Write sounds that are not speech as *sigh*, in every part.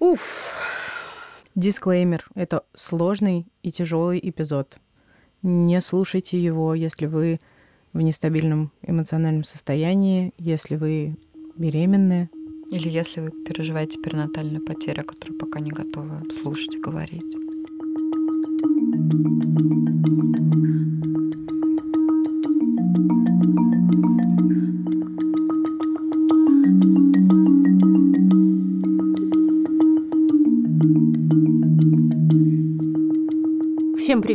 Уф. Дисклеймер. Это сложный и тяжелый эпизод. Не слушайте его, если вы в нестабильном эмоциональном состоянии, если вы беременны. Или если вы переживаете перинатальную потерю, которую пока не готовы слушать и говорить.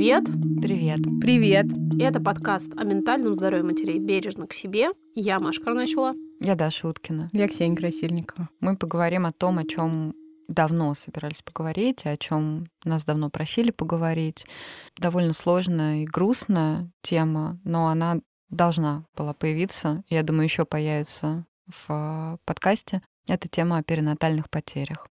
Привет. Привет. Привет. Это подкаст о ментальном здоровье матерей «Бережно к себе». Я Маша Карначула. Я Даша Уткина. Я Ксения Красильникова. Мы поговорим о том, о чем давно собирались поговорить, о чем нас давно просили поговорить. Довольно сложная и грустная тема, но она должна была появиться, я думаю, еще появится в подкасте. Это тема о перинатальных потерях.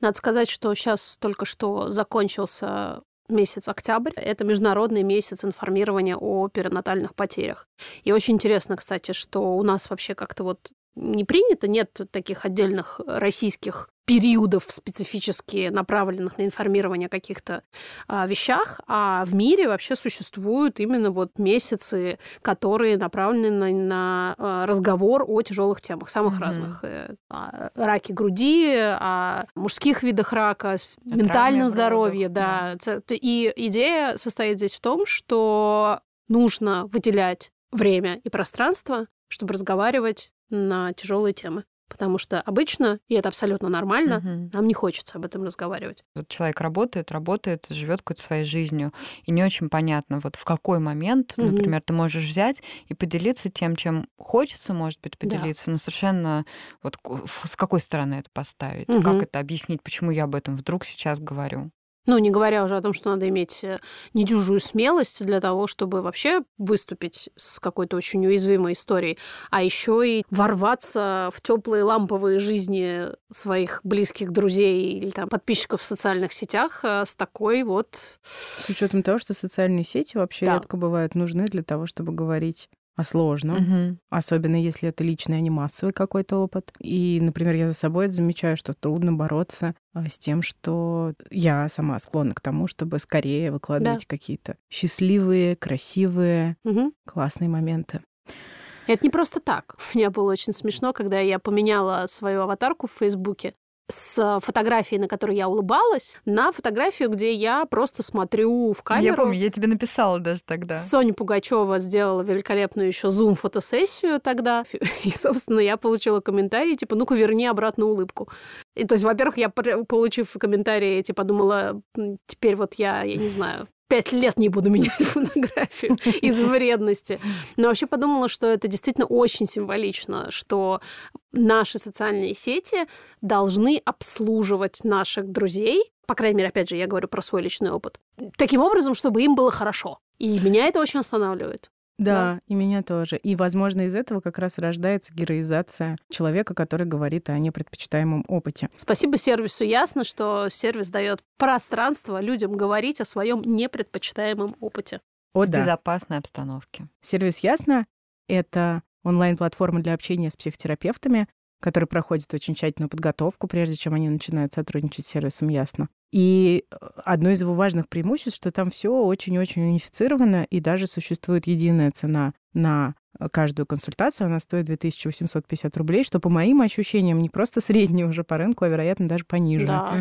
Надо сказать, что сейчас только что закончился месяц октябрь. Это международный месяц информирования о перинатальных потерях. И очень интересно, кстати, что у нас вообще как-то вот не принято, нет таких отдельных российских периодов специфически направленных на информирование о каких-то а, вещах, а в мире вообще существуют именно вот месяцы, которые направлены на, на а, разговор о тяжелых темах, самых mm-hmm. разных. Э, о раке груди, о мужских видах рака, о ментальном здоровье, да. да. И идея состоит здесь в том, что нужно выделять время и пространство, чтобы разговаривать на тяжелые темы. Потому что обычно, и это абсолютно нормально, угу. нам не хочется об этом разговаривать. Вот человек работает, работает, живет какой-то своей жизнью, и не очень понятно, вот в какой момент, угу. например, ты можешь взять и поделиться тем, чем хочется, может быть, поделиться, да. но совершенно вот с какой стороны это поставить, угу. как это объяснить, почему я об этом вдруг сейчас говорю. Ну, не говоря уже о том, что надо иметь э, недюжую смелость для того, чтобы вообще выступить с какой-то очень уязвимой историей, а еще и ворваться в теплые ламповые жизни своих близких друзей или там подписчиков в социальных сетях э, с такой вот... С учетом того, что социальные сети вообще да. редко бывают нужны для того, чтобы говорить о сложном, угу. особенно если это личный, а не массовый какой-то опыт. И, например, я за собой замечаю, что трудно бороться а, с тем, что я сама склонна к тому, чтобы скорее выкладывать да. какие-то счастливые, красивые, угу. классные моменты. Это не просто так. *laughs* Мне было очень смешно, когда я поменяла свою аватарку в Фейсбуке с фотографией, на которой я улыбалась, на фотографию, где я просто смотрю в камеру. Я помню, я тебе написала даже тогда. Соня Пугачева сделала великолепную еще зум-фотосессию тогда. *laughs* И, собственно, я получила комментарий, типа, ну-ка, верни обратно улыбку. И, то есть, во-первых, я, получив комментарий, типа, подумала, теперь вот я, я не знаю, пять лет не буду менять *laughs* фотографию из вредности. Но вообще подумала, что это действительно очень символично, что наши социальные сети должны обслуживать наших друзей, по крайней мере, опять же, я говорю про свой личный опыт, таким образом, чтобы им было хорошо. И меня это очень останавливает. Да, да, и меня тоже. И, возможно, из этого как раз рождается героизация человека, который говорит о непредпочитаемом опыте. Спасибо сервису. Ясно, что сервис дает пространство людям говорить о своем непредпочитаемом опыте. О, в да. безопасной обстановке. Сервис Ясно — это онлайн-платформа для общения с психотерапевтами, которые проходят очень тщательную подготовку, прежде чем они начинают сотрудничать с сервисом Ясно. И э, одно из его важных преимуществ, что там все очень-очень унифицировано, и даже существует единая цена на э, каждую консультацию. Она стоит 2850 рублей, что по моим ощущениям не просто средняя уже по рынку, а, вероятно, даже пониже да,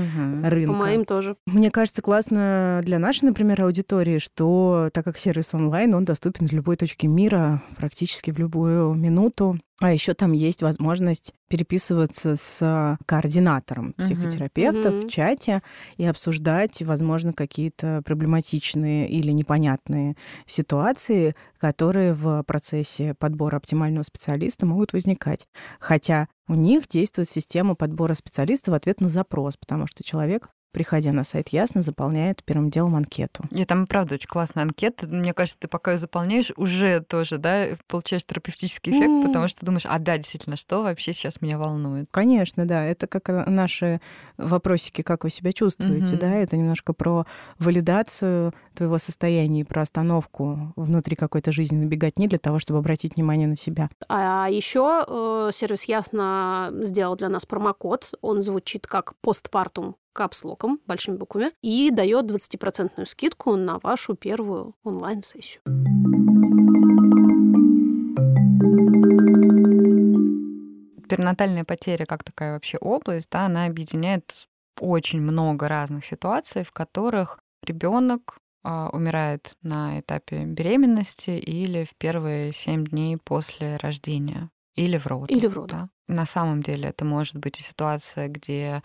рынка. По моим тоже. Мне кажется, классно для нашей, например, аудитории, что так как сервис онлайн, он доступен в любой точке мира, практически в любую минуту. А еще там есть возможность переписываться с координатором психотерапевта uh-huh. в чате и обсуждать, возможно, какие-то проблематичные или непонятные ситуации, которые в процессе подбора оптимального специалиста могут возникать. Хотя у них действует система подбора специалиста в ответ на запрос, потому что человек приходя на сайт Ясно, заполняет первым делом анкету. И там, правда, очень классная анкета. Мне кажется, ты пока ее заполняешь, уже тоже, да, получаешь терапевтический эффект, mm. потому что думаешь, а да, действительно, что вообще сейчас меня волнует? Конечно, да. Это как наши вопросики, как вы себя чувствуете, mm-hmm. да, это немножко про валидацию твоего состояния и про остановку внутри какой-то жизненной беготни для того, чтобы обратить внимание на себя. А еще э, сервис Ясно сделал для нас промокод. Он звучит как постпартум капслоком, большими буквами, и дает 20% скидку на вашу первую онлайн-сессию. Перинатальная потеря как такая вообще область, да, она объединяет очень много разных ситуаций, в которых ребенок а, умирает на этапе беременности или в первые семь дней после рождения. Или в родах. Или в родах. Да? На самом деле это может быть и ситуация, где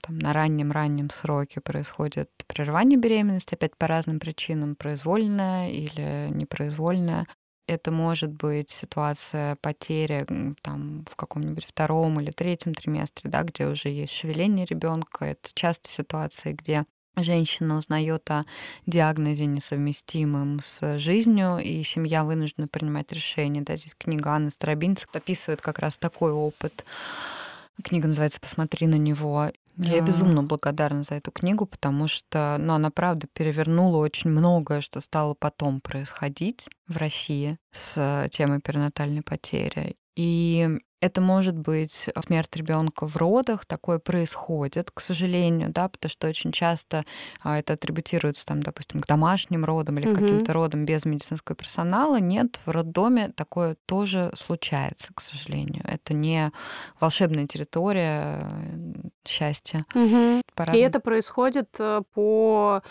там, на раннем-раннем сроке происходит прерывание беременности, опять по разным причинам, произвольная или непроизвольная. Это может быть ситуация потери там, в каком-нибудь втором или третьем триместре, да, где уже есть шевеление ребенка. Это часто ситуации, где женщина узнает о диагнозе несовместимым с жизнью, и семья вынуждена принимать решение. Да, здесь книга Анны Старобинцев описывает как раз такой опыт. Книга называется «Посмотри на него». Я безумно благодарна за эту книгу, потому что ну, она, правда, перевернула очень многое, что стало потом происходить в России с темой перинатальной потери. И это может быть смерть ребенка в родах, такое происходит, к сожалению, да, потому что очень часто а, это атрибутируется, там, допустим, к домашним родам или угу. каким-то родам без медицинского персонала. Нет, в роддоме такое тоже случается, к сожалению. Это не волшебная территория э, счастья. Угу. И это происходит э, по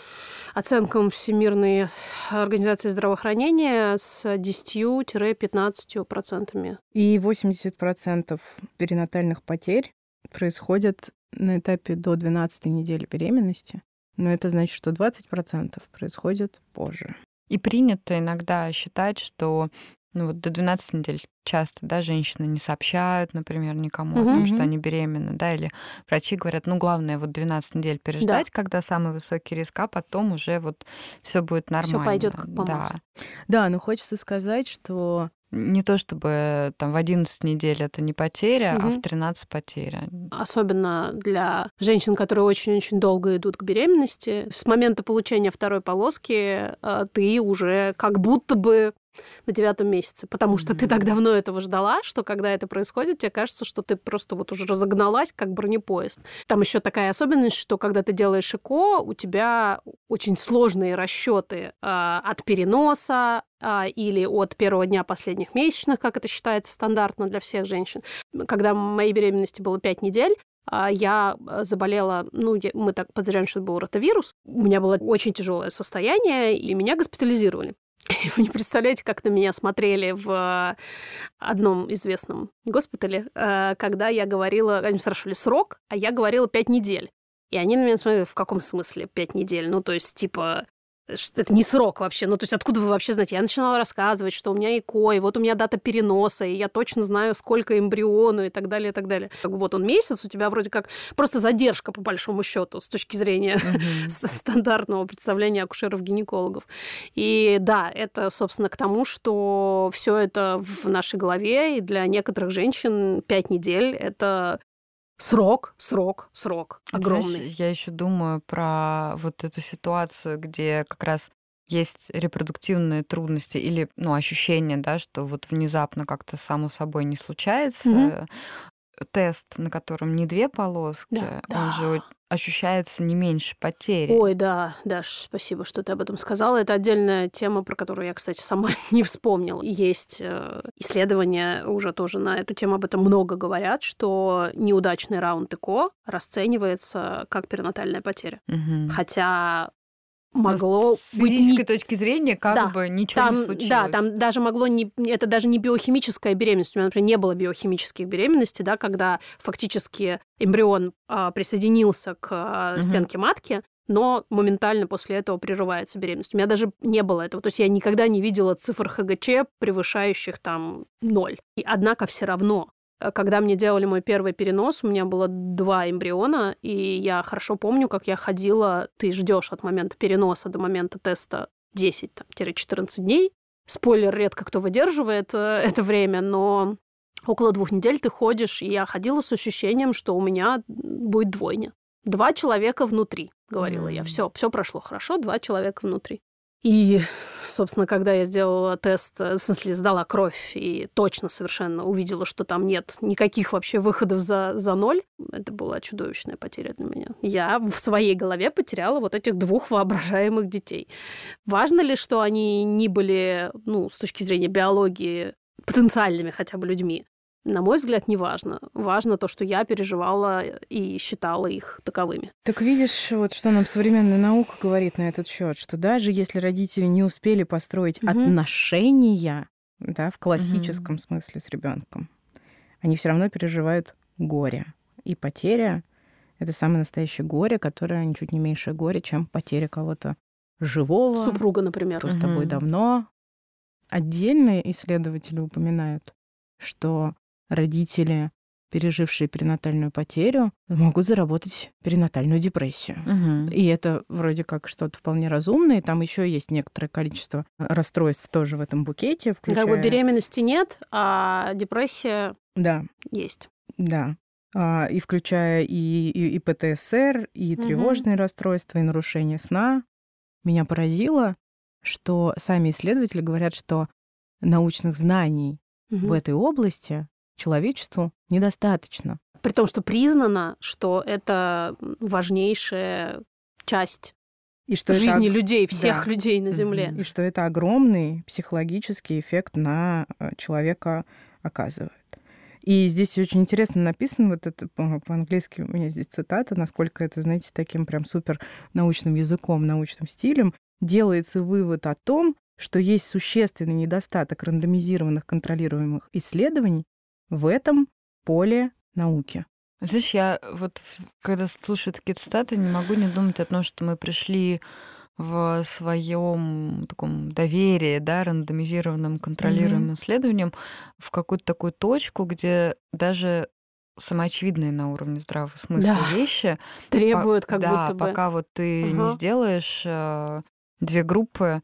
оценкам Всемирной организации здравоохранения с 10-15%. И 80% процентов перинатальных потерь происходят на этапе до 12 недели беременности. Но это значит, что 20% происходит позже. И принято иногда считать, что ну вот до 12 недель часто, да, женщины не сообщают, например, никому угу. о том, что они беременны, да, или врачи говорят, ну, главное вот 12 недель переждать, да. когда самый высокий риск, а потом уже вот все будет нормально. Все пойдет как по Да. да, но хочется сказать, что не то чтобы там в 11 недель это не потеря, угу. а в 13 потеря. Особенно для женщин, которые очень-очень долго идут к беременности. С момента получения второй полоски э, ты уже как будто бы на девятом месяце, потому что ты так давно этого ждала, что когда это происходит, тебе кажется, что ты просто вот уже разогналась, как бронепоезд. Там еще такая особенность, что когда ты делаешь ЭКО, у тебя очень сложные расчеты э, от переноса, а, или от первого дня последних месячных, как это считается стандартно для всех женщин. Когда моей беременности было 5 недель, а, я заболела, ну, мы так подозреваем, что это был ротавирус. У меня было очень тяжелое состояние, и меня госпитализировали. *laughs* Вы не представляете, как на меня смотрели в одном известном госпитале, э, когда я говорила, они спрашивали срок, а я говорила пять недель. И они на меня смотрели, в каком смысле пять недель? Ну, то есть, типа, это не срок вообще. Ну, то есть откуда вы вообще знаете? Я начинала рассказывать, что у меня ЭКО, и вот у меня дата переноса, и я точно знаю, сколько эмбриону и так далее, и так далее. Вот он месяц, у тебя вроде как просто задержка, по большому счету, с точки зрения mm-hmm. *laughs* стандартного представления акушеров-гинекологов. И да, это, собственно, к тому, что все это в нашей голове, и для некоторых женщин пять недель — это Срок, срок, срок огромный. Знаешь, я еще думаю про вот эту ситуацию, где как раз есть репродуктивные трудности или ну, ощущение, да, что вот внезапно как-то само собой не случается. Mm-hmm. Тест, на котором не две полоски, да, он да. же ощущается не меньше потери. Ой, да, Даш, спасибо, что ты об этом сказала. Это отдельная тема, про которую я, кстати, сама *laughs* не вспомнила. Есть э, исследования уже тоже на эту тему, об этом много говорят, что неудачный раунд ЭКО расценивается как перинатальная потеря. Угу. Хотя могло с физической быть... точки зрения как да, бы ничего там, не случилось. Да, там даже могло не это даже не биохимическая беременность. У меня, например, не было биохимических беременностей, да, когда фактически эмбрион а, присоединился к а, угу. стенке матки, но моментально после этого прерывается беременность. У меня даже не было этого. То есть я никогда не видела цифр ХГЧ, превышающих там ноль. И однако все равно Когда мне делали мой первый перенос, у меня было два эмбриона, и я хорошо помню, как я ходила, ты ждешь от момента переноса до момента теста 10-14 дней. Спойлер, редко кто выдерживает э, это время, но около двух недель ты ходишь, и я ходила с ощущением, что у меня будет двойня. Два человека внутри, говорила mm-hmm. я. Все, все прошло хорошо, два человека внутри. И, собственно, когда я сделала тест, э, в смысле, сдала кровь и точно совершенно увидела, что там нет никаких вообще выходов за, за ноль, это была чудовищная потеря для меня. Я в своей голове потеряла вот этих двух воображаемых детей. Важно ли, что они не были, ну, с точки зрения биологии, потенциальными хотя бы людьми? На мой взгляд, не важно. Важно то, что я переживала и считала их таковыми. Так видишь, вот что нам современная наука говорит на этот счет, что даже если родители не успели построить угу. отношения, да, в классическом угу. смысле с ребенком, они все равно переживают горе. И потеря — это самое настоящее горе, которое ничуть не меньшее горе, чем потеря кого-то живого. Супруга, например. Кто угу. с тобой давно. Отдельные исследователи упоминают, что родители, пережившие перинатальную потерю, могут заработать перинатальную депрессию. Угу. И это вроде как что-то вполне разумное. Там еще есть некоторое количество расстройств тоже в этом букете. Включая... Как бы беременности нет, а депрессия да. есть. Да. А, и включая и, и, и ПТСР, и угу. тревожные расстройства, и нарушение сна. Меня поразило, что сами исследователи говорят, что научных знаний угу. в этой области человечеству недостаточно. При том, что признано, что это важнейшая часть и что жизни это... людей, всех да. людей на Земле. И что это огромный психологический эффект на э, человека оказывает. И здесь очень интересно написано, вот это по-английски у меня здесь цитата, насколько это, знаете, таким прям супер научным языком, научным стилем, делается вывод о том, что есть существенный недостаток рандомизированных контролируемых исследований в этом поле науки. Знаешь, я вот когда слушаю такие цитаты, не могу не думать о том, что мы пришли в своем таком доверии, да, рандомизированным, контролируемым mm-hmm. исследованием в какую-то такую точку, где даже самоочевидные на уровне здравого смысла да. вещи *laughs* требуют как да, будто бы. пока вот ты uh-huh. не сделаешь э, две группы,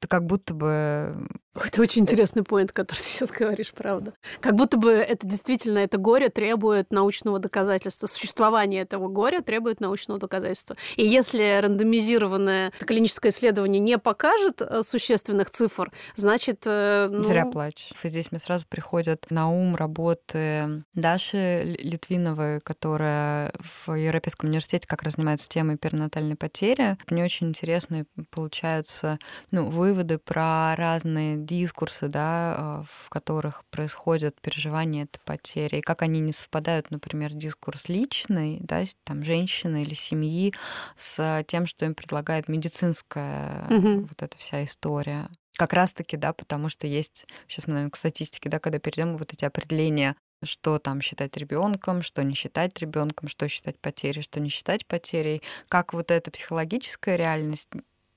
ты как будто бы это очень интересный поинт, который ты сейчас говоришь, правда. Как будто бы это действительно, это горе требует научного доказательства. Существование этого горя требует научного доказательства. И если рандомизированное клиническое исследование не покажет э, существенных цифр, значит... Э, ну... Зря плачешь. Здесь мне сразу приходят на ум работы Даши Литвиновой, которая в Европейском университете как раз занимается темой перинатальной потери. Мне очень интересные получаются ну, выводы про разные дискурсы, да, а, в которых происходят переживания этой потери, и как они не совпадают, например, дискурс личный, да, там, женщины или семьи, с тем, что им предлагает медицинская угу. вот эта вся история. Как раз-таки, да, потому что есть, сейчас мы, наверное, к статистике, да, когда перейдем вот эти определения что там считать ребенком, что не считать ребенком, что считать потерей, что не считать потерей, как вот эта психологическая реальность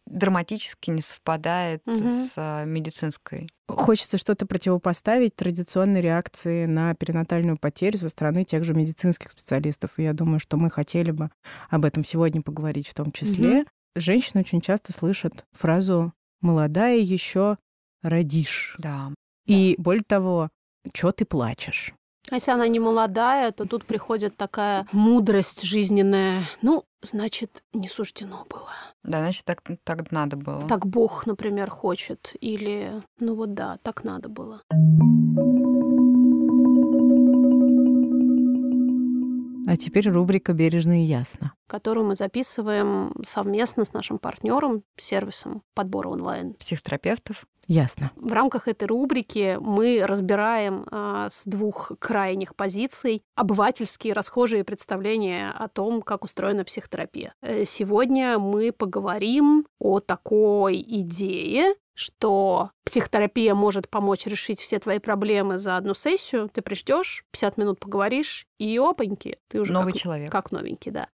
драматически не совпадает угу. с а, медицинской. Хочется что-то противопоставить традиционной реакции на перинатальную потерю со стороны тех же медицинских специалистов. И я думаю, что мы хотели бы об этом сегодня поговорить в том числе. Угу. Женщины очень часто слышат фразу «молодая еще родишь». Да. И более того, что ты плачешь? А если она не молодая, то тут приходит такая мудрость жизненная. Ну, значит, не суждено было. Да, значит, так, так надо было. Так Бог, например, хочет. Или, ну вот да, так надо было. А теперь рубрика «Бережно и ясно», которую мы записываем совместно с нашим партнером, сервисом подбора онлайн. Психотерапевтов. Ясно. В рамках этой рубрики мы разбираем а, с двух крайних позиций обывательские расхожие представления о том, как устроена психотерапия. Э, сегодня мы поговорим о такой идее, что психотерапия может помочь решить все твои проблемы за одну сессию. Ты придешь, 50 минут поговоришь, и опаньки, ты уже новый как, человек. Как новенький, да.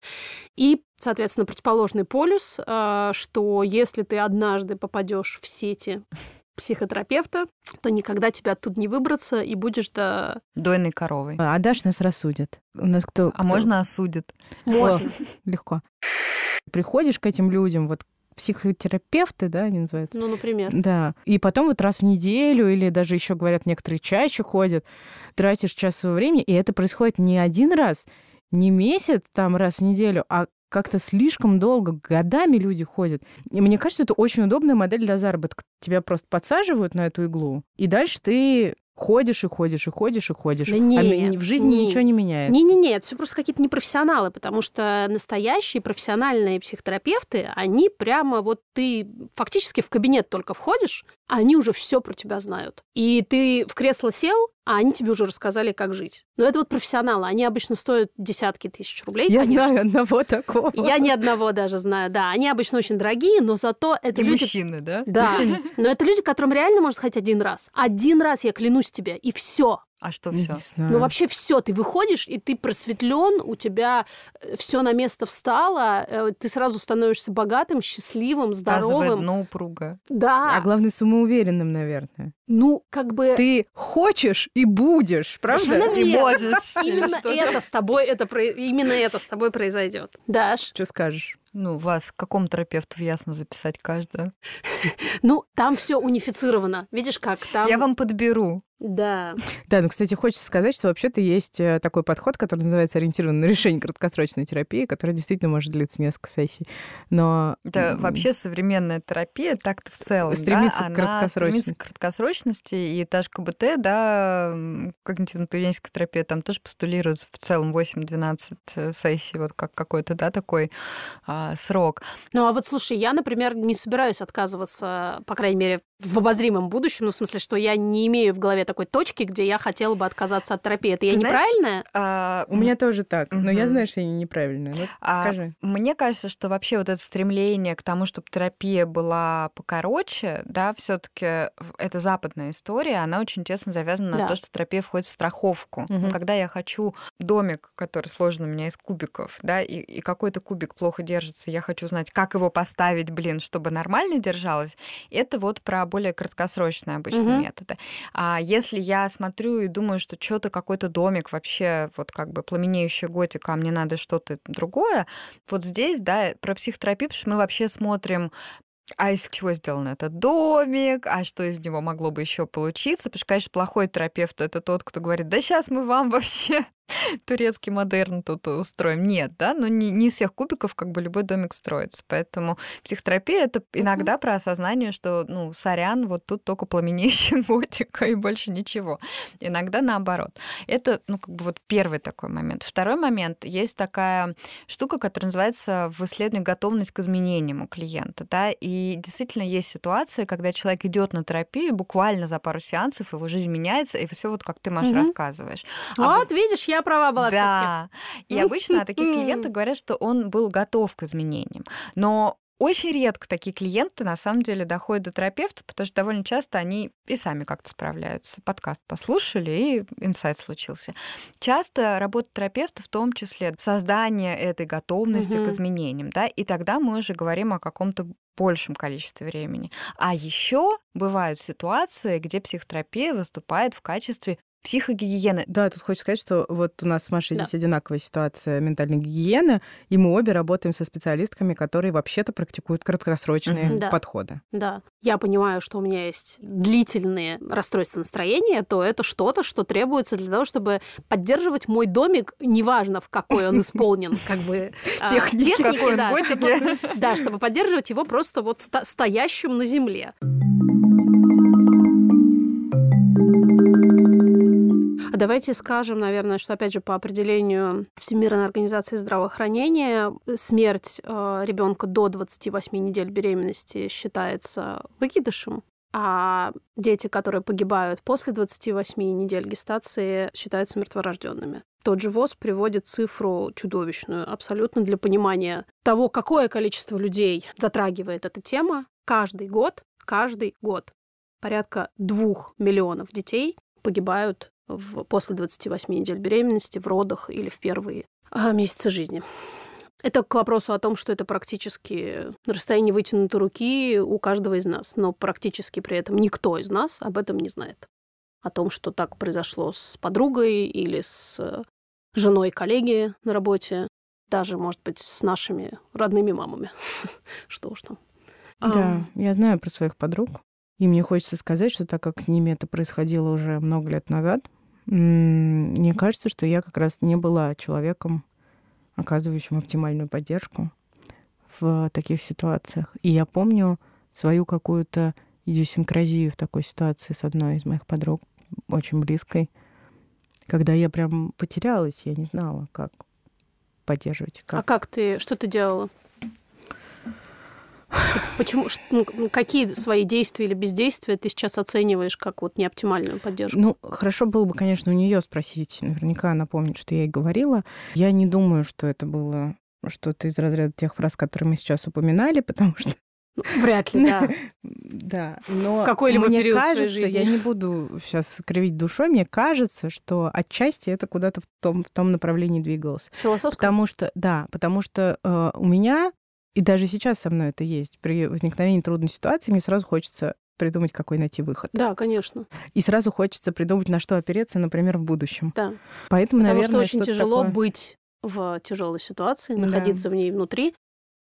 И, соответственно, противоположный полюс, э, что если ты однажды попадешь в сети психотерапевта, то никогда тебя оттуда не выбраться и будешь до... Дойной коровой. А Даш нас рассудит. У нас кто... А можно осудит? Можно. Легко. Приходишь к этим людям, вот психотерапевты, да, они называются? Ну, например. Да. И потом вот раз в неделю, или даже еще говорят, некоторые чаще ходят, тратишь час своего времени, и это происходит не один раз, не месяц там раз в неделю, а как-то слишком долго, годами люди ходят. И мне кажется, это очень удобная модель для заработка. Тебя просто подсаживают на эту иглу, и дальше ты ходишь и ходишь и ходишь и ходишь. Да нет, а в жизни не, ничего не меняется. Не-не-не, это все просто какие-то непрофессионалы, потому что настоящие профессиональные психотерапевты, они прямо вот ты фактически в кабинет только входишь, а они уже все про тебя знают. И ты в кресло сел, а они тебе уже рассказали, как жить. Но это вот профессионалы. Они обычно стоят десятки тысяч рублей. Я конечно. знаю одного такого. Я ни одного даже знаю, да. Они обычно очень дорогие, но зато это И люди... мужчины, да? Да. *laughs* Но это люди, которым реально можно сказать один раз. Один раз, я клянусь тебе, и все. А что Не все? Ну, вообще все, ты выходишь, и ты просветлен, у тебя все на место встало, э, ты сразу становишься богатым, счастливым, здоровым. дно упруга. Да. А главное, самоуверенным, наверное. Ну, как бы... Ты хочешь и будешь, правда? И можешь. Именно это с тобой, это именно это с тобой произойдет. Даш, Что скажешь? Ну, вас к какому терапевту ясно записать каждую? ну, там все унифицировано. Видишь как? Там... Я вам подберу. Да. Да, ну, кстати, хочется сказать, что вообще-то есть э, такой подход, который называется ориентированный на решение краткосрочной терапии, который действительно может длиться несколько сессий. Но Это м, вообще современная терапия, так-то в целом, да, Стремится к она краткосрочности. стремится к краткосрочности, и та же КБТ, да, когнитивно-поведенческая терапия, там тоже постулируется в целом 8-12 э, сессий, вот как какой-то, да, такой а, срок. Ну, а вот слушай, я, например, не собираюсь отказываться, по крайней мере, в обозримом будущем, ну, в смысле, что я не имею в голове такой точки, где я хотела бы отказаться от терапии. Это я Ты знаешь, неправильная? А, у меня тоже так. Но я знаю, что я не- неправильная. Ну, А, скажи. Мне кажется, что вообще вот это стремление к тому, чтобы терапия была покороче, да, все-таки это западная история, она очень тесно завязана на Да. то, что терапия входит в страховку. Мгм. Когда я хочу домик, который сложен у меня из кубиков, да, и, и какой-то кубик плохо держится, я хочу знать, как его поставить, блин, чтобы нормально держалось, это вот про более краткосрочные обычно Мгм. методы. А если я смотрю и думаю, что что-то какой-то домик вообще вот как бы пламенеющая готика, а мне надо что-то другое, вот здесь, да, про психотерапию, потому что мы вообще смотрим а из чего сделан этот домик, а что из него могло бы еще получиться? Потому что, конечно, плохой терапевт это тот, кто говорит, да сейчас мы вам вообще *laughs* турецкий модерн тут устроим. Нет, да, но не, не из всех кубиков как бы любой домик строится. Поэтому психотерапия это иногда про осознание, что, ну, сорян, вот тут только пламенеющая *laughs* готика и больше ничего. Иногда наоборот. Это, ну, как бы вот первый такой момент. Второй момент. Есть такая штука, которая называется в исследовании готовность к изменениям у клиента, да, и действительно есть ситуации, когда человек идет на терапию, буквально за пару сеансов его жизнь меняется, и все вот как ты, Маша, Мгм. рассказываешь. А Вот, видишь, я права была все-таки. да. И обычно о таких клиентах говорят, что он был готов к изменениям. Но очень редко такие клиенты на самом деле доходят до терапевта, потому что довольно часто они и сами как-то справляются. Подкаст послушали, и инсайт случился. Часто работа терапевта в том числе создание этой готовности Мгм. к изменениям, да, и тогда мы уже говорим о каком-то большем количестве времени. А еще бывают ситуации, где психотерапия выступает в качестве психогигиены. Да, тут хочется сказать, что вот у нас с Машей Да. здесь одинаковая ситуация ментальной гигиены, и мы обе работаем со специалистками, которые вообще-то практикуют краткосрочные Мгм. Да. подходы. Да. Я понимаю, что у меня есть длительные расстройства настроения, то это что-то, что требуется для того, чтобы поддерживать мой домик, неважно, в какой он исполнен, как бы *laughs* а, Техники да, чтобы- да, чтобы поддерживать его просто вот стоящим на земле. Давайте скажем, наверное, что, опять же, по определению Всемирной организации здравоохранения, смерть ребенка до 28 недель беременности считается выкидышем, а дети, которые погибают после 28 недель гестации, считаются мертворожденными. Тот же ВОЗ приводит цифру чудовищную абсолютно для понимания того, какое количество людей затрагивает эта тема. Каждый год, каждый год порядка двух миллионов детей погибают в, после 28 недель беременности, в родах или в первые а, месяцы жизни. Это к вопросу о том, что это практически на расстоянии вытянутой руки у каждого из нас, но практически при этом никто из нас об этом не знает. О том, что так произошло с подругой или с э, женой коллеги на работе, даже, может быть, с нашими родными мамами. *laughs* Что уж там. Да, я знаю про своих подруг. И мне хочется сказать, что так как с ними это происходило уже много лет назад, мне кажется, что я как раз не была человеком, оказывающим оптимальную поддержку в таких ситуациях. И я помню свою какую-то идиосинкразию в такой ситуации с одной из моих подруг, очень близкой, когда я прям потерялась, я не знала, как поддерживать. Как. А как ты, что ты делала? Почему, ну, какие свои действия или бездействия ты сейчас оцениваешь как вот неоптимальную поддержку? Ну, хорошо было бы, конечно, у нее спросить. Наверняка она помнит, что я ей говорила. Я не думаю, что это было что-то из разряда тех фраз, которые мы сейчас упоминали, потому что ну, Вряд ли, да. *laughs* Да, но в какой-либо мне период кажется, своей жизни. я не буду сейчас кривить душой, мне кажется, что отчасти это куда-то в том, в том направлении двигалось. Философском? Потому что, да, потому что э, у меня и даже сейчас со мной это есть. При возникновении трудной ситуации мне сразу хочется придумать, какой найти выход. Да, конечно. И сразу хочется придумать, на что опереться, например, в будущем. Да. Поэтому, Потому наверное, что очень тяжело такое... быть в тяжелой ситуации, находиться да. в ней внутри.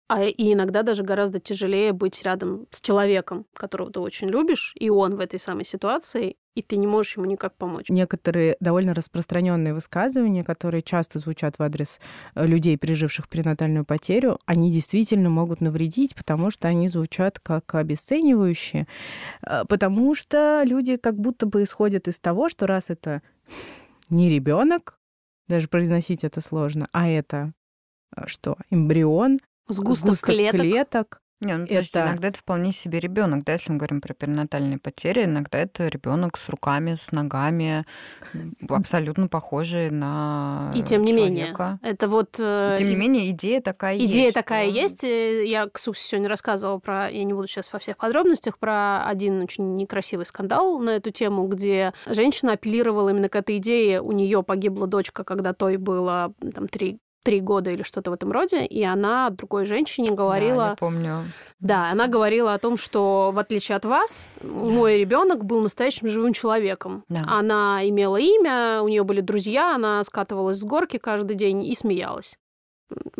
А и иногда даже гораздо тяжелее быть рядом с человеком, которого ты очень любишь, и он в этой самой ситуации, и ты не можешь ему никак помочь. Некоторые довольно распространенные высказывания, которые часто звучат в адрес э, людей, переживших перинатальную потерю, они действительно могут навредить, потому что они звучат как обесценивающие, э, потому что люди как будто бы исходят из того, что раз это не ребенок, даже произносить это сложно, а это э, что, эмбрион, Сгусток, сгусток клеток. клеток. Не, ну, то есть Это- иногда это вполне себе ребенок, да, если мы говорим про перинатальные потери, иногда это ребенок с руками, с ногами, абсолютно похожий на И тем не менее, человека. это вот... э, Тем не менее, идея такая есть. Идея такая что- есть. Э, Я к Ксуксе сегодня рассказывала про, я не буду сейчас во всех подробностях, про один очень некрасивый скандал на эту тему, где женщина апеллировала именно к этой идее. У нее погибла дочка, когда той было там три три года или что-то в этом роде, и она другой женщине Да, говорила, я помню. да, она говорила о том, что в отличие от вас, мой ребенок был настоящим живым человеком. Да. Она имела имя, у нее были друзья, она скатывалась с горки каждый день и смеялась.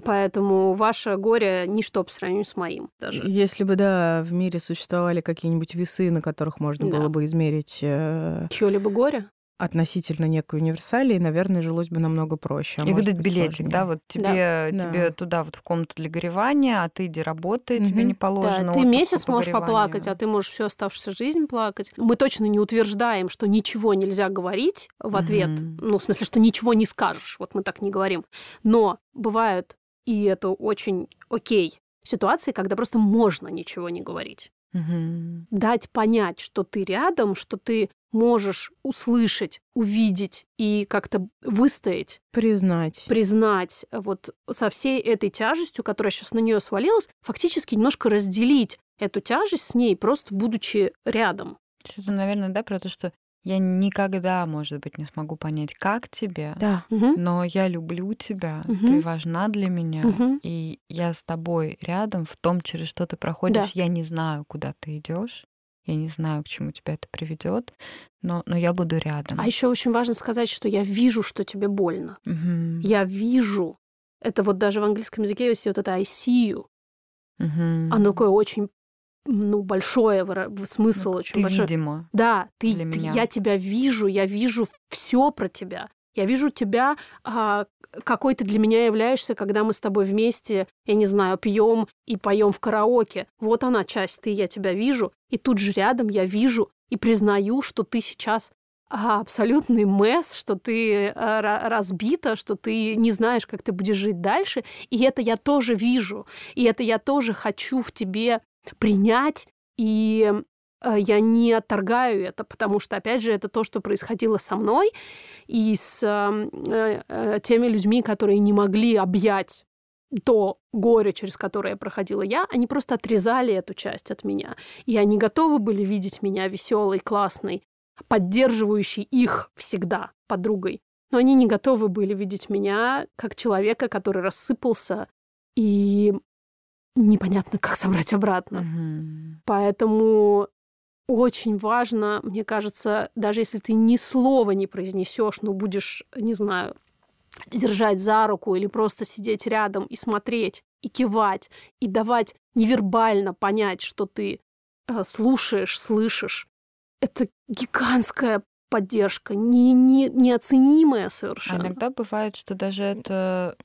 Поэтому ваше горе ничто по сравнению с моим даже. Если бы, да, в мире существовали какие-нибудь весы, на которых можно Да. было бы измерить э, Чье-либо горе? Относительно некой универсалии, наверное, жилось бы намного проще. а и выдать быть, билетик, сложнее. да, вот тебе, Да. тебе туда вот в комнату для горевания, а ты иди работай, тебе Мгм. не положено. Да, ты месяц по можешь гореванию. поплакать, а ты можешь всю оставшуюся жизнь плакать. Мы точно не утверждаем, что ничего нельзя говорить в ответ. Мгм. Ну, в смысле, что ничего не скажешь. Вот мы так не говорим. Но бывают, и это очень окей, ситуации, когда просто можно ничего не говорить. Мгм. Дать понять, что ты рядом, что ты можешь услышать, увидеть и как-то выстоять, Признать. признать вот со всей этой тяжестью, которая сейчас на нее свалилась, фактически немножко разделить эту тяжесть с ней, просто будучи рядом. Это, наверное, да, про то, что я никогда, может быть, не смогу понять, как тебе, Да. Мгм. но я люблю тебя, Мгм. ты важна для меня, Мгм. и я с тобой рядом в том, через что ты проходишь. Да. Я не знаю, куда ты идешь, я не знаю, к чему тебя это приведет, но, но я буду рядом. А еще очень важно сказать, что я вижу, что тебе больно. Мгм. Я вижу. Это вот даже в английском языке есть вот это I see you. Мгм. Оно такое очень ну, большое смысл Ну, очень ты, большой. видимо. Да, ты, для ты- меня. я тебя вижу, я вижу все про тебя. Я вижу тебя, а, какой ты для меня являешься, когда мы с тобой вместе, я не знаю, пьем и поем в караоке. Вот она часть, ты, я тебя вижу, и тут же рядом я вижу и признаю, что ты сейчас а, абсолютный месс, что ты а, ра- разбита, что ты не знаешь, как ты будешь жить дальше. И это я тоже вижу. И это я тоже хочу в тебе принять. И я не отторгаю это, потому что, опять же, это то, что происходило со мной и с э, э, э, теми людьми, которые не могли объять то горе, через которое проходила я, они просто отрезали эту часть от меня. И они готовы были видеть меня веселой, классной, поддерживающей их всегда подругой. Но они не готовы были видеть меня как человека, который рассыпался и непонятно, как собрать обратно. Мгм. Поэтому очень важно, мне кажется, даже если ты ни слова не произнесешь, но будешь, не знаю, держать за руку или просто сидеть рядом и смотреть, и кивать, и давать невербально понять, что ты э, слушаешь, слышишь. Это гигантская поддержка, не, не, неоценимая А совершенно. иногда бывает, что даже это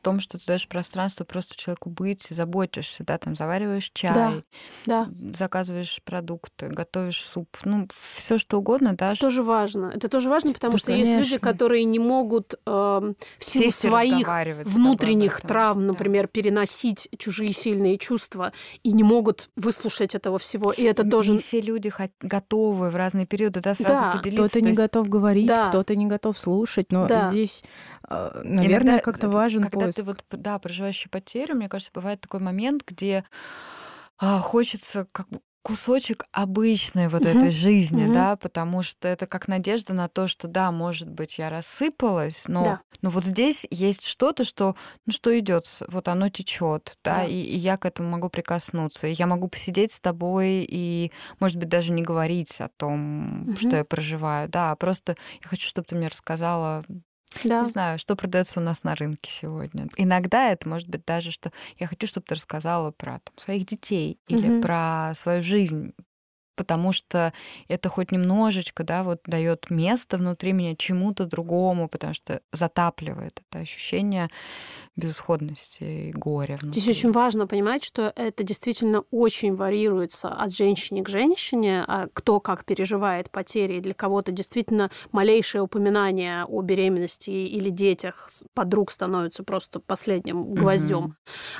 в том, что ты даешь пространство просто человеку быть, заботишься, да, там завариваешь чай, Да, заказываешь продукты, готовишь суп, ну, все что угодно, да, это тоже важно. Это тоже важно, потому Да, что есть люди, конечно. которые не могут эм, в силу сесть своих тобой внутренних этом. травм, Да. например, переносить чужие сильные чувства и не могут выслушать этого всего. И это тоже... Не все люди готовы в разные периоды, да, сразу Да. поделиться. Кто-то То не есть готов говорить, Да. кто-то не готов слушать, но Да. здесь, э, наверное, как-то э, важен Когда поиск. ты вот, да, проживающий потерю, мне кажется, бывает такой момент, где а, хочется как бы кусочек обычной вот Мгм. этой жизни, Мгм. да, потому что это как надежда на то, что да, может быть, я рассыпалась, но, Да. но вот здесь есть что-то, что, ну, что идет, вот оно течет, да, Да. И, и я к этому могу прикоснуться, и я могу посидеть с тобой и, может быть, даже не говорить о том, что Мгм. я проживаю, да, а просто я хочу, чтобы ты мне рассказала Да. не знаю, что продается у нас на рынке сегодня. Иногда это может быть даже, что я хочу, чтобы ты рассказала про там, своих детей или Мгм. про свою жизнь, потому что это хоть немножечко, да, вот дает место внутри меня чему-то другому, потому что затапливает это ощущение безысходности и горя. Здесь внутри. очень важно понимать, что это действительно очень вариируется от женщины к женщине, а кто как переживает потери. И для кого-то действительно малейшее упоминание о беременности или детях подруг становится просто последним гвоздем, Мгм.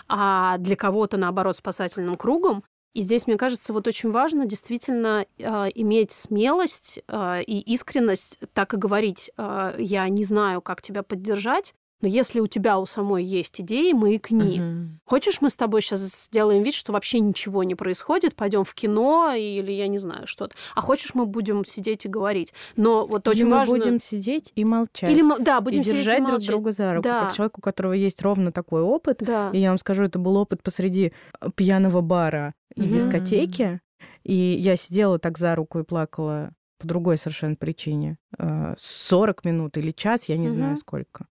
а для кого-то, наоборот, спасательным кругом. И здесь, мне кажется, вот очень важно действительно э, иметь смелость э, и искренность так и говорить. э, я не знаю, как тебя поддержать, но если у тебя у самой есть идеи, маякни. Мгм. Хочешь, мы с тобой сейчас сделаем вид, что вообще ничего не происходит, пойдем в кино или я не знаю что-то. А хочешь, мы будем сидеть и говорить. Но вот Или очень мы важно... будем сидеть и молчать. Или мы- да, будем и сидеть держать и друг молчать. друга за руку, Да. как человек, у которого есть ровно такой опыт. Да. И я вам скажу, это был опыт посреди э, пьяного бара и Мгм. дискотеки. И я сидела так за руку и плакала по другой совершенно причине. Э, 40 минут или час, я не Мгм. знаю сколько.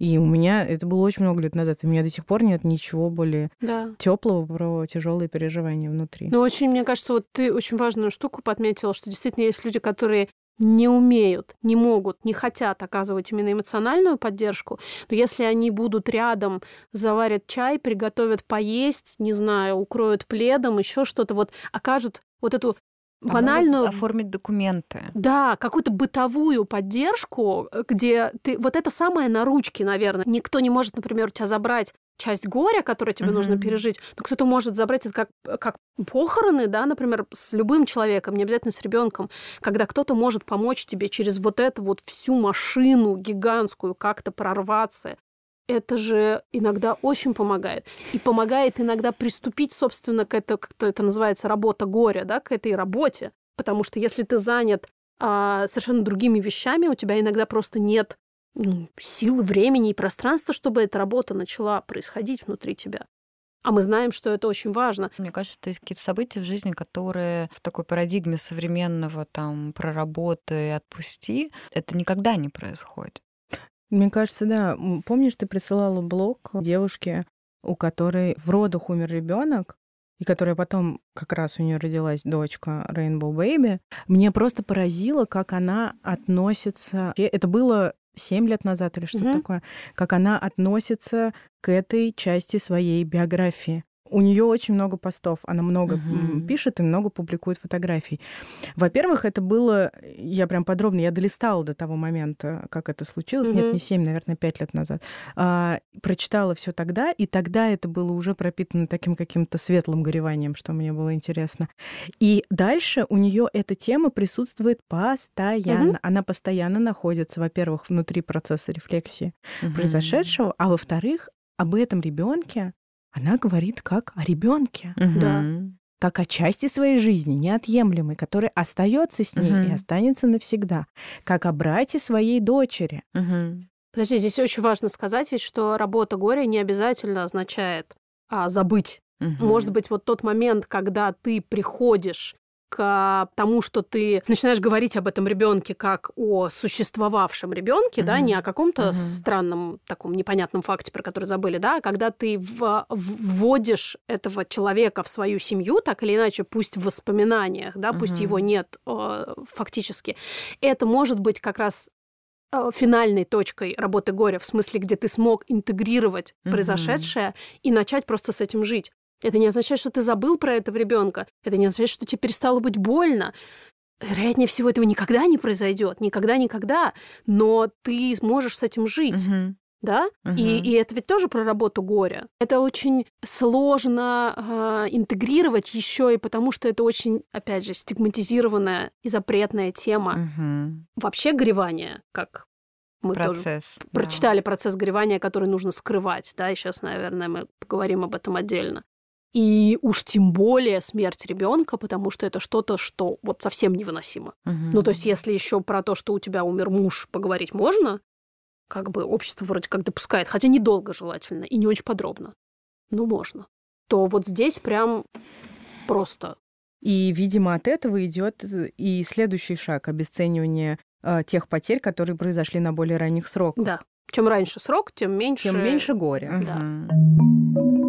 И у меня, это было очень много лет назад, и у меня до сих пор нет ничего более да. теплого про тяжелые переживания внутри. Но очень, мне кажется, вот ты очень важную штуку подметила, что действительно есть люди, которые не умеют, не могут, не хотят оказывать именно эмоциональную поддержку, но если они будут рядом, заварят чай, приготовят поесть, не знаю, укроют пледом, еще что-то, вот окажут вот эту банальную оформить документы. Да, какую-то бытовую поддержку, где ты... Вот это самое на ручке, наверное. Никто не может, например, у тебя забрать часть горя, которое тебе нужно Мгм. пережить, но кто-то может забрать это как, как похороны, да, например, с любым человеком, не обязательно с ребенком, когда кто-то может помочь тебе через вот эту вот всю машину гигантскую как-то прорваться. Это же иногда очень помогает. И помогает иногда приступить, собственно, к это, как это называется, работа горя, да, к этой работе. Потому что если ты занят а, совершенно другими вещами, у тебя иногда просто нет ну, сил, времени и пространства, чтобы эта работа начала происходить внутри тебя. А мы знаем, что это очень важно. Мне кажется, что есть какие-то события в жизни, которые в такой парадигме современного там проработай, отпусти, это никогда не происходит. Мне кажется, да. Помнишь, ты присылала блог девушке, у которой в родах умер ребенок, и которая потом как раз у нее родилась дочка Rainbow Baby. Мне просто поразило, как она относится. Это было семь лет назад или что-то Мгм. такое, как она относится к этой части своей биографии. У нее очень много постов, она много Мгм. пишет и много публикует фотографий. Во-первых, это было, я прям подробно, я долистала до того момента, как это случилось. Нет, Мгм. не 7, наверное, 5 лет назад. А, прочитала все тогда, и тогда это было уже пропитано таким каким-то светлым гореванием, что мне было интересно. И дальше у нее эта тема присутствует постоянно. Она постоянно находится, во-первых, внутри процесса рефлексии Мгм. произошедшего, а во-вторых, об этом ребенке она говорит как о ребенке Да. Как о части своей жизни, неотъемлемой, которая остается с ней и Мгм. останется навсегда, как о брате своей дочери. Мгм. Подожди, здесь очень важно сказать ведь, что работа горя не обязательно означает а, забыть. Угу. Может быть, вот тот момент, когда ты приходишь к тому, что ты начинаешь говорить об этом ребенке как о существовавшем ребенке, mm-hmm. да, не о каком-то mm-hmm. странном таком непонятном факте, про который забыли, да, а когда ты в, вводишь этого человека в свою семью, так или иначе, пусть в воспоминаниях, да, mm-hmm. пусть его нет э, фактически, это может быть как раз э, финальной точкой работы горя, в смысле, где ты смог интегрировать mm-hmm. произошедшее и начать просто с этим жить. Это не означает, что ты забыл про этого ребенка. Это не означает, что тебе перестало быть больно. Вероятнее всего, этого никогда не произойдет. Никогда-никогда. Но ты сможешь с этим жить. Угу. Да? Угу. И, и это ведь тоже про работу горя. Это очень сложно э, интегрировать еще и потому, что это очень, опять же, стигматизированная и запретная тема. Угу. Вообще горевание, как мы процесс, тоже да. прочитали процесс горевания, который нужно скрывать, да, и сейчас, наверное, мы поговорим об этом отдельно. И уж тем более смерть ребенка, потому что это что-то, что вот совсем невыносимо. Угу. Ну, то есть, если еще про то, что у тебя умер муж, поговорить можно, как бы общество вроде как допускает, хотя недолго желательно и не очень подробно. Ну, можно. То вот здесь прям просто. И, видимо, от этого идет и следующий шаг обесценивания э, тех потерь, которые произошли на более ранних сроках. Да. Чем раньше срок, тем меньше. Тем меньше горя. Да.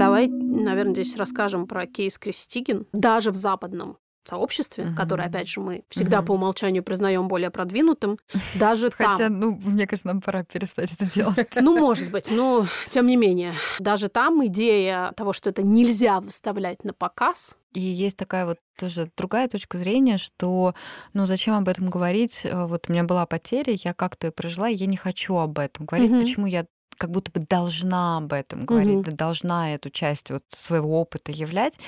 Давай, наверное, здесь расскажем про кейс Кристигин. Даже в западном сообществе, угу. которое, опять же, мы всегда угу. по умолчанию признаем более продвинутым, даже *laughs* там... Хотя, ну, мне кажется, нам пора перестать это делать. Ну, может быть, но тем не менее. Даже там идея того, что это нельзя выставлять на показ, и есть такая вот тоже другая точка зрения, что, ну, зачем об этом говорить? Э, вот у меня была потеря, я как-то ее прожила, и я не хочу об этом говорить. Угу. Почему я как будто бы должна об этом говорить, угу. должна эту часть вот своего опыта являть.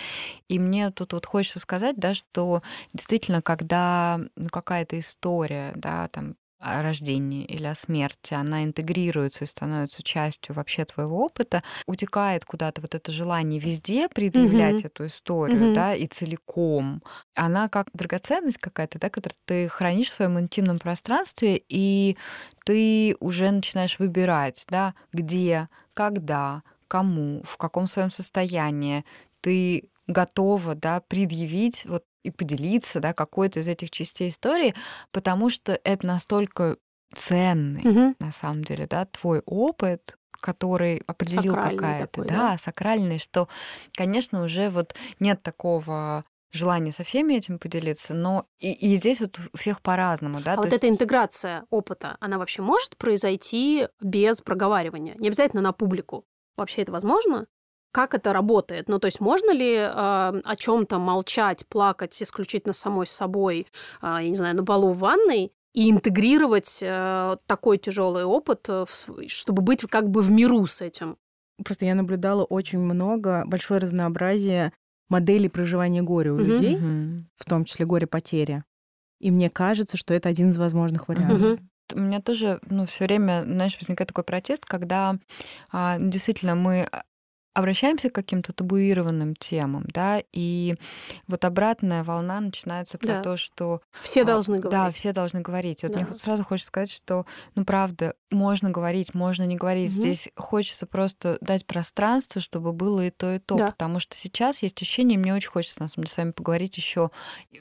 И мне тут вот хочется сказать, да, что действительно, когда ну, какая-то история, да, там о рождении или о смерти, она интегрируется и становится частью вообще твоего опыта, утекает куда-то вот это желание везде предъявлять mm-hmm. эту историю, mm-hmm. да, и целиком. Она как драгоценность какая-то, да, которую ты хранишь в своем интимном пространстве, и ты уже начинаешь выбирать, да, где, когда, кому, в каком своем состоянии ты готова, да, предъявить вот и поделиться, да, какой-то из этих частей истории, потому что это настолько ценный, угу. на самом деле, да, твой опыт, который определил какая-то, да, да, сакральный, что, конечно, уже вот нет такого желание со всеми этим поделиться, но и, и здесь вот у всех по-разному, да. А вот есть... эта интеграция опыта, она вообще может произойти без проговаривания? Не обязательно на публику. Вообще это возможно? Как это работает? Ну, то есть можно ли э, о чем-то молчать, плакать исключительно самой собой, э, я не знаю, на полу в ванной, и интегрировать э, такой тяжелый опыт, в, чтобы быть как бы в миру с этим? Просто я наблюдала очень много, большое разнообразие моделей проживания горя у mm-hmm. людей, mm-hmm. в том числе горе-потери. И мне кажется, что это один из возможных вариантов. Mm-hmm. У меня тоже, ну, все время, знаешь, возникает такой протест, когда а, действительно мы обращаемся к каким-то табуированным темам, да, и вот обратная волна начинается про да. то, что... Все а, должны говорить. Да, все должны говорить. Вот да. мне сразу хочется сказать, что, ну, правда, можно говорить, можно не говорить. Угу. Здесь хочется просто дать пространство, чтобы было и то, и то, да. потому что сейчас есть ощущение, мне очень хочется, на самом деле, с вами поговорить еще,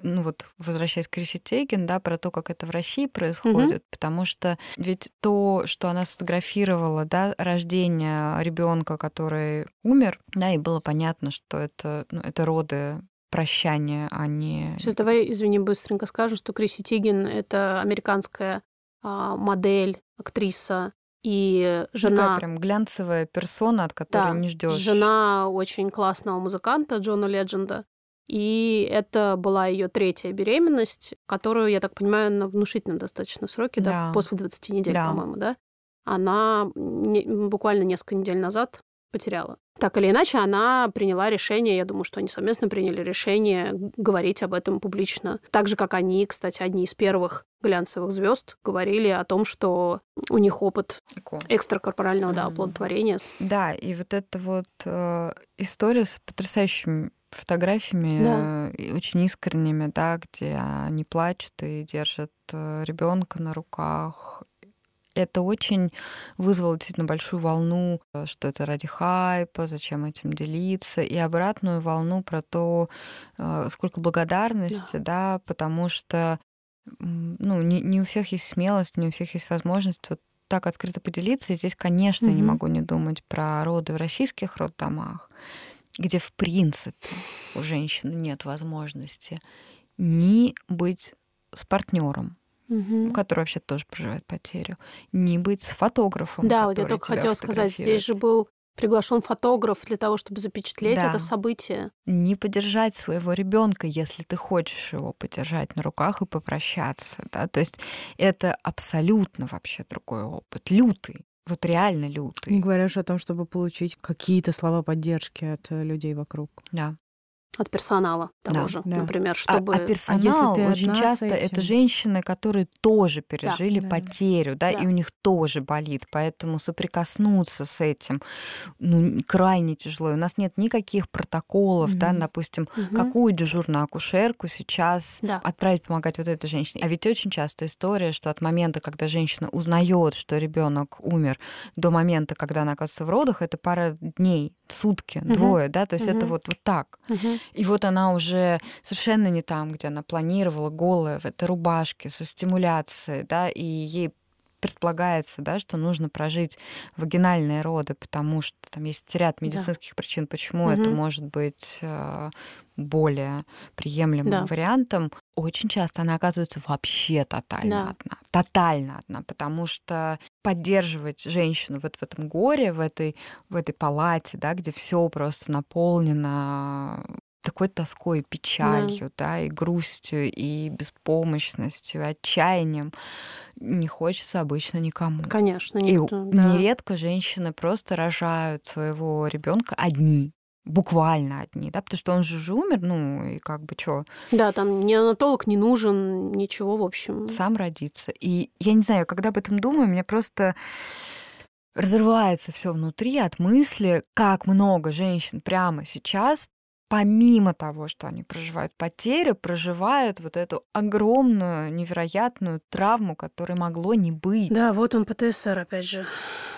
ну, вот, возвращаясь к Крисе Тейген, да, про то, как это в России происходит, угу. потому что ведь то, что она сфотографировала, да, рождение ребенка, который умер, да, и было понятно, что это, ну, это роды прощания, а не... Сейчас давай, извини, быстренько скажу, что Криси Тигин — это американская а, модель, актриса, и жена... Такая прям глянцевая персона, от которой да, не ждешь. жена очень классного музыканта Джона Ледженда. И это была ее третья беременность, которую, я так понимаю, на внушительном достаточно сроке, да, да после 20 недель, да. по-моему, да. Она не, буквально несколько недель назад потеряла. Так или иначе, она приняла решение, я думаю, что они совместно приняли решение говорить об этом публично. Так же, как они, кстати, одни из первых глянцевых звезд говорили о том, что у них опыт экстракорпорального да, оплодотворения. Да, и вот эта вот э, история с потрясающим фотографиями Да. э, очень искренними, да, где они плачут и держат ребенка на руках. Это очень вызвало действительно большую волну, э, что это ради хайпа, зачем этим делиться, и обратную волну про то, э, сколько благодарности, да, потому что ну, не, не у всех есть смелость, не у всех есть возможность вот так открыто поделиться. И здесь, конечно, не Мгм. могу не думать про роды в российских роддомах, где, в принципе, у женщины нет возможности ни быть с партнером, Мгм. который вообще тоже проживает потерю, ни быть с фотографом. Да, вот я только хотела сказать, здесь же был приглашен фотограф для того, чтобы запечатлеть Да. это событие. не поддержать своего ребенка, если ты хочешь его подержать на руках и попрощаться. Да? То есть это абсолютно вообще другой опыт, лютый. Вот реально лютый. Не говоря уж о том, чтобы получить какие-то слова поддержки от э, людей вокруг. Да. От персонала того Да, же, да. например, А- чтобы... А, персонал ты очень одна с часто это этим? женщины, которые тоже пережили да. потерю, да, Да. и у них тоже болит, поэтому соприкоснуться с этим ну, крайне тяжело. И у нас нет никаких протоколов, да, Мгм. допустим, Мгм. какую дежурную акушерку сейчас Да. отправить помогать вот этой женщине. А ведь очень часто история, что от момента, когда женщина узнает, что ребенок умер, до момента, когда она оказывается в родах, это пара дней, сутки, Мгм. двое, да, то есть это Мгм. вот, вот так. Мгм. И вот она уже совершенно не там, где она планировала, голая, в этой рубашке, со стимуляцией, да, и ей предполагается, да, что нужно прожить вагинальные роды, потому что там есть ряд Да. медицинских причин, почему это Мгм. может быть э, более приемлемым Да. вариантом. Очень часто она оказывается вообще тотально Да. одна. Тотально одна, потому что поддерживать женщину вот в этом горе, в этой, в этой палате, да, где все просто наполнено такой тоской, печалью, да. и грустью, и беспомощностью, и отчаянием, не хочется обычно никому. Конечно, И никто, да. нередко женщины просто рожают своего ребенка одни, буквально одни, да, потому что он же уже умер, ну и как бы что, Да, там неонатолог не нужен, ничего, в общем. сам родиться. И я не знаю, когда об этом думаю, меня просто разрывается все внутри от мысли, как много женщин прямо сейчас помимо того, что они проживают потерю, проживают вот эту огромную, невероятную травму, которой могло не быть. Да, вот он ПТСР, опять же.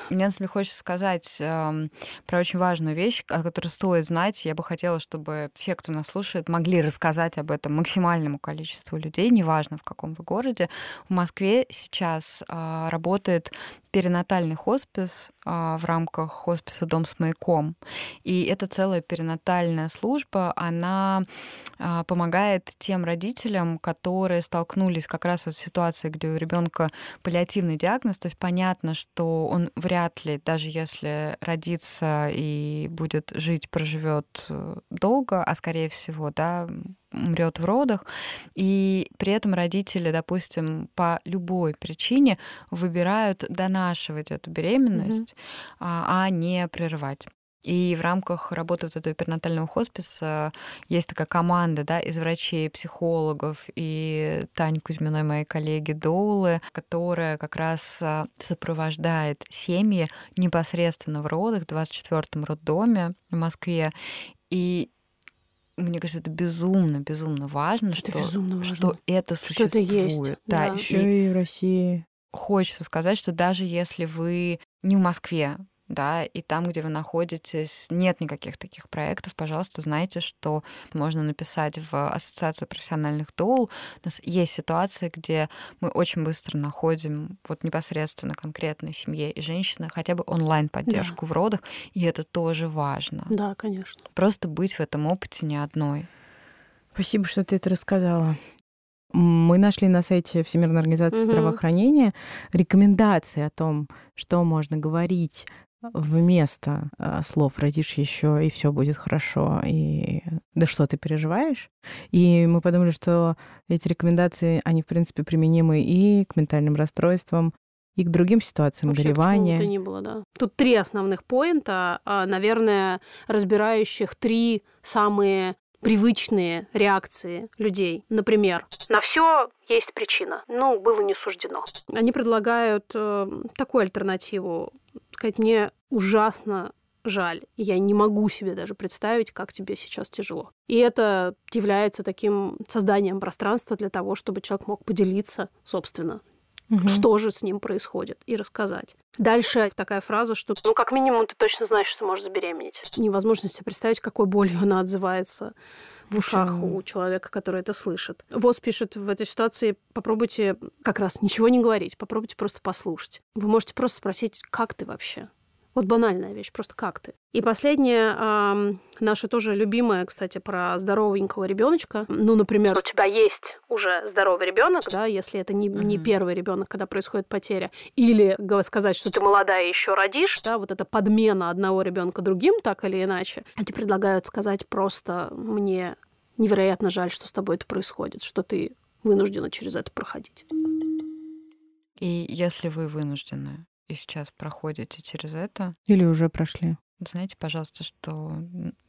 Мне, на хочется сказать эм, про очень важную вещь, о которой стоит знать. Я бы хотела, чтобы все, кто нас слушает, могли рассказать об этом максимальному количеству людей, неважно в каком вы городе. В Москве сейчас э, работает перинатальный хоспис э, в рамках хосписа «Дом с маяком». И это целая перинатальная служба, она э, помогает тем родителям, которые столкнулись как раз вот в ситуации, где у ребенка паллиативный диагноз, то есть понятно, что он вряд ли, даже если родится и будет жить, проживет долго, а скорее всего, да, умрет в родах, и при этом родители, допустим, по любой причине выбирают донашивать эту беременность, mm-hmm. а, а не прерывать. И в рамках работы вот этого перинатального хосписа есть такая команда да, из врачей, психологов и Тани Кузьминой, моей коллеги Доулы, которая как раз сопровождает семьи непосредственно в родах в 24-м роддоме в Москве. И мне кажется, это безумно, безумно важно, это что, безумно важно. что это существует. Что это есть. Да, да. Еще и... и в России. Хочется сказать, что даже если вы не в Москве, да, и там, где вы находитесь, нет никаких таких проектов, пожалуйста, знайте, что можно написать в Ассоциацию профессиональных доул. У нас есть ситуации, где мы очень быстро находим вот непосредственно конкретной семье и женщины хотя бы онлайн-поддержку да. в родах, и это тоже важно. Да, конечно. Просто быть в этом опыте не одной. Спасибо, что ты это рассказала. Мы нашли на сайте Всемирной организации Мгм. здравоохранения рекомендации о том, что можно говорить вместо э, слов родишь еще и все будет хорошо и да что ты переживаешь и мы подумали что эти рекомендации они в принципе применимы и к ментальным расстройствам и к другим ситуациям Вообще, горевания к ни было, да. Тут три основных поинта, а, наверное, разбирающих три самые привычные реакции людей. Например, на все есть причина. Ну, было не суждено. Они предлагают э, такую альтернативу. Сказать, мне ужасно жаль. Я не могу себе даже представить, как тебе сейчас тяжело. И это является таким созданием пространства для того, чтобы человек мог поделиться, собственно, угу. что же с ним происходит, и рассказать. Дальше такая фраза, что ну, как минимум, ты точно знаешь, что можешь забеременеть. Невозможно себе представить, какой болью она отзывается в ушах у человека, который это слышит. ВОЗ пишет в этой ситуации, попробуйте как раз ничего не говорить, попробуйте просто послушать. Вы можете просто спросить, как ты вообще? Вот банальная вещь, просто как ты. И последнее, э, наша тоже любимая, кстати, про здоровенького ребеночка. Ну, например, у тебя есть уже здоровый ребенок, да, если это не, не первый ребенок, когда происходит потеря, или сказать, что ты молодая и еще родишь, да, вот эта подмена одного ребенка другим, так или иначе. Они предлагают сказать просто мне невероятно жаль, что с тобой это происходит, что ты вынуждена через это проходить. И если вы вынуждены и сейчас проходите через это. Или уже прошли. Знаете, пожалуйста, что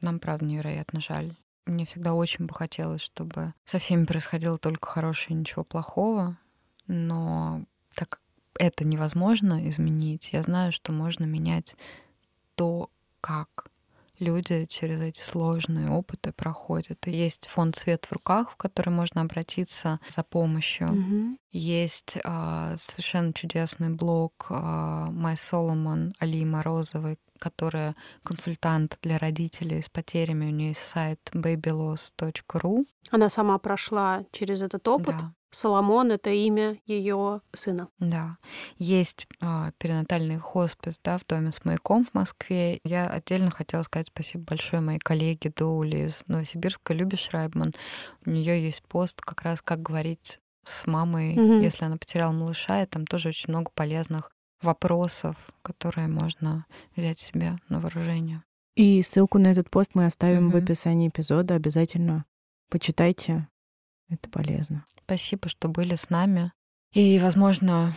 нам, правда, невероятно жаль. Мне всегда очень бы хотелось, чтобы со всеми происходило только хорошее и ничего плохого. Но так это невозможно изменить, я знаю, что можно менять то, как люди через эти сложные опыты проходят. И есть фонд «Свет в руках», в который можно обратиться за помощью. Mm-hmm. Есть а, совершенно чудесный блог а, My Solomon Али Морозовой, которая консультант для родителей с потерями. У нее есть сайт babyloss.ru. Она сама прошла через этот опыт. Да. Соломон — это имя ее сына. Да. Есть э, перинатальный хоспис да, в доме с маяком в Москве. Я отдельно хотела сказать спасибо большое моей коллеге Доули из Новосибирска, Любе Шрайбман. У нее есть пост как раз «Как говорить с мамой, угу. если она потеряла малыша». И там тоже очень много полезных вопросов, которые можно взять себе на вооружение. И ссылку на этот пост мы оставим угу. в описании эпизода. Обязательно почитайте. Это полезно. Спасибо, что были с нами. И, возможно,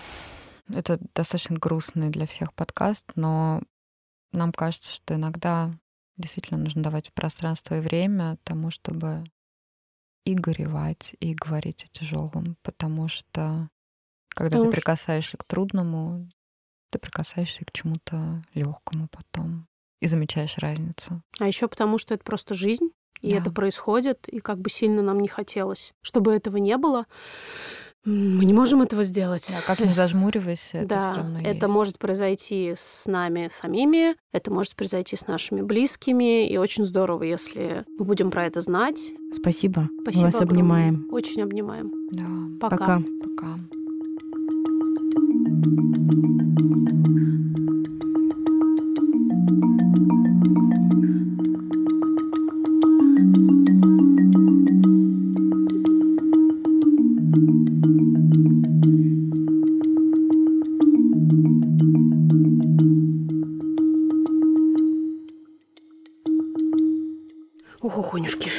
это достаточно грустный для всех подкаст, но нам кажется, что иногда действительно нужно давать пространство и время тому, чтобы и горевать, и говорить о тяжелом, потому что когда потому ты прикасаешься к трудному, ты прикасаешься к чему-то легкому потом и замечаешь разницу. А еще потому, что это просто жизнь, и да. это происходит, и как бы сильно нам не хотелось, чтобы этого не было. Мы не можем этого сделать. Да, как не зажмуривайся, это да, все равно это есть. может произойти с нами самими, это может произойти с нашими близкими, и очень здорово, если мы будем про это знать. Спасибо. Спасибо. Мы вас огромное. обнимаем. Очень обнимаем. Да. Пока. Пока. Пока. Ох, охонюшки.